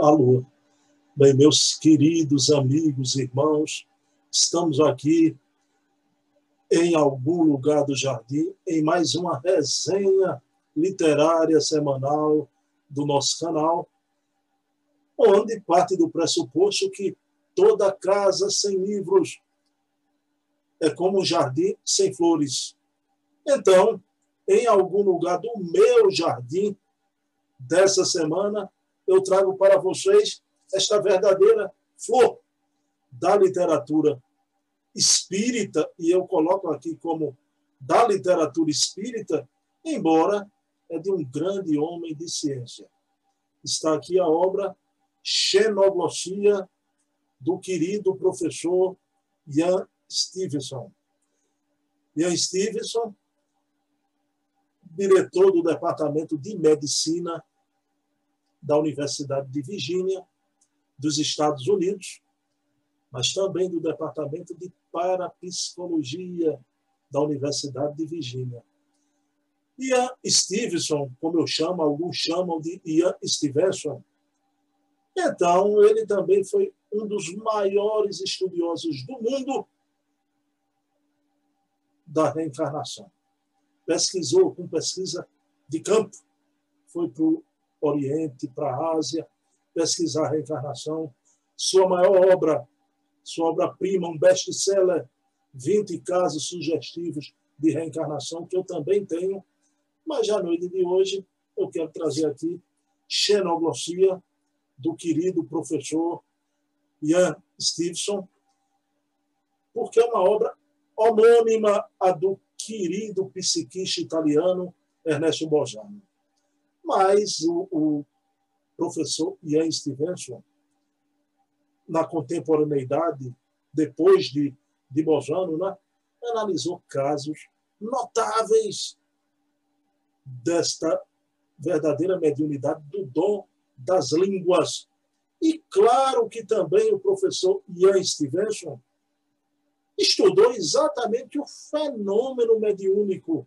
Alô. Bem, meus queridos amigos, irmãos, estamos aqui em algum lugar do jardim em mais uma resenha literária semanal do nosso canal, onde parte do pressuposto que toda casa sem livros é como um jardim sem flores. Então, em algum lugar do meu jardim dessa semana, eu trago para vocês esta verdadeira flor da literatura espírita, e eu coloco aqui como da literatura espírita, embora é de um grande homem de ciência. Está aqui a obra Xenoglossia do querido professor Ian Stevenson. Ian Stevenson, diretor do Departamento de Medicina da Universidade de Virgínia, dos Estados Unidos, mas também do Departamento de Parapsicologia da Universidade de Virgínia. Ian Stevenson, como eu chamo, alguns chamam de Ian Stevenson. Então, ele também foi um dos maiores estudiosos do mundo da reencarnação. Pesquisou com pesquisa de campo, foi para o Oriente, para a Ásia, pesquisar a reencarnação. Sua maior obra, sua obra-prima, um best-seller, 20 casos sugestivos de reencarnação, que eu também tenho, mas à noite de hoje eu quero trazer aqui Xenoglossia, do querido professor Ian Stevenson, porque é uma obra homônima à do querido psiquista italiano Ernesto Bojano. Mas o, o professor Ian Stevenson, na contemporaneidade, depois de, de Bojano, né, analisou casos notáveis desta verdadeira mediunidade do dom das línguas. E claro que também o professor Ian Stevenson estudou exatamente o fenômeno mediúnico.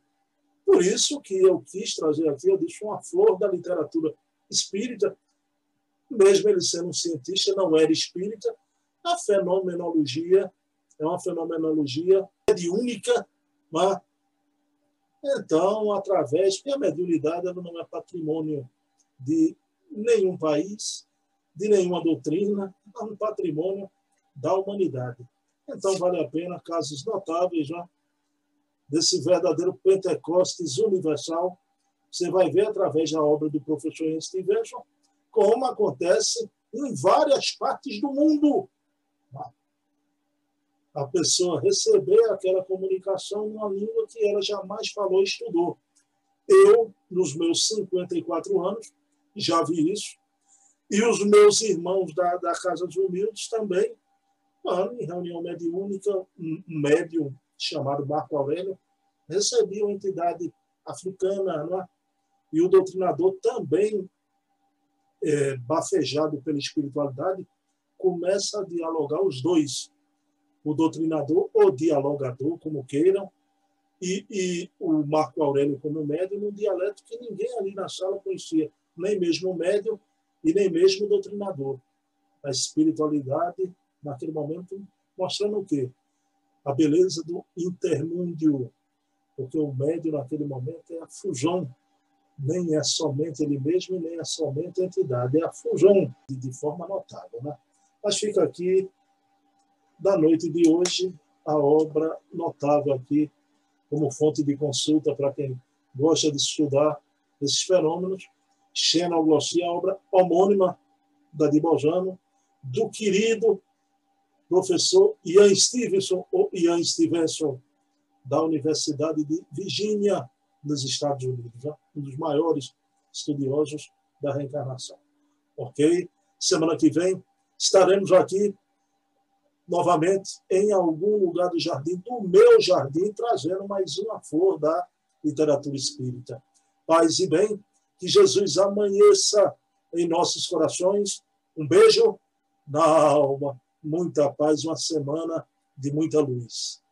Por isso que eu quis trazer aqui, eu disse, uma flor da literatura espírita, mesmo ele sendo um cientista, não era espírita, a fenomenologia é uma fenomenologia mediúnica, mas então, através, porque a mediunidade não é patrimônio de nenhum país, de nenhuma doutrina, é um patrimônio da humanidade. Então, vale a pena casos notáveis já desse verdadeiro Pentecostes universal. Você vai ver através da obra do professor Stevenson como acontece em várias partes do mundo. A pessoa receber aquela comunicação numa língua que ela jamais falou e estudou. Eu, nos meus 54 anos, já vi isso. E os meus irmãos da, da Casa dos Humildes também, em reunião mediúnica, um médium chamado Marco Aurélio recebia uma entidade africana, é? e o doutrinador também, é, bafejado pela espiritualidade, começa a dialogar os dois, o doutrinador ou dialogador, como queiram, e, e o Marco Aurélio como médium, num dialeto que ninguém ali na sala conhecia nem mesmo o médium e nem mesmo o doutrinador. A espiritualidade, naquele momento, mostrando o quê? A beleza do intermúndio, porque o médium, naquele momento, é a fusão, nem é somente ele mesmo, nem é somente a entidade, é a fusão de, forma notável. Né? Mas fica aqui, da noite de hoje, a obra notável aqui, como fonte de consulta para quem gosta de estudar esses fenômenos, Xenoglossia, obra homônima da Dibojano, do querido professor Ian Stevenson, ou Ian Stevenson, da Universidade de Virgínia, nos Estados Unidos, né? um dos maiores estudiosos da reencarnação. Ok? Semana que vem estaremos aqui novamente em algum lugar do jardim, do meu jardim, trazendo mais uma flor da literatura espírita. Paz e bem, que Jesus amanheça em nossos corações. Um beijo na alma, muita paz, uma semana de muita luz.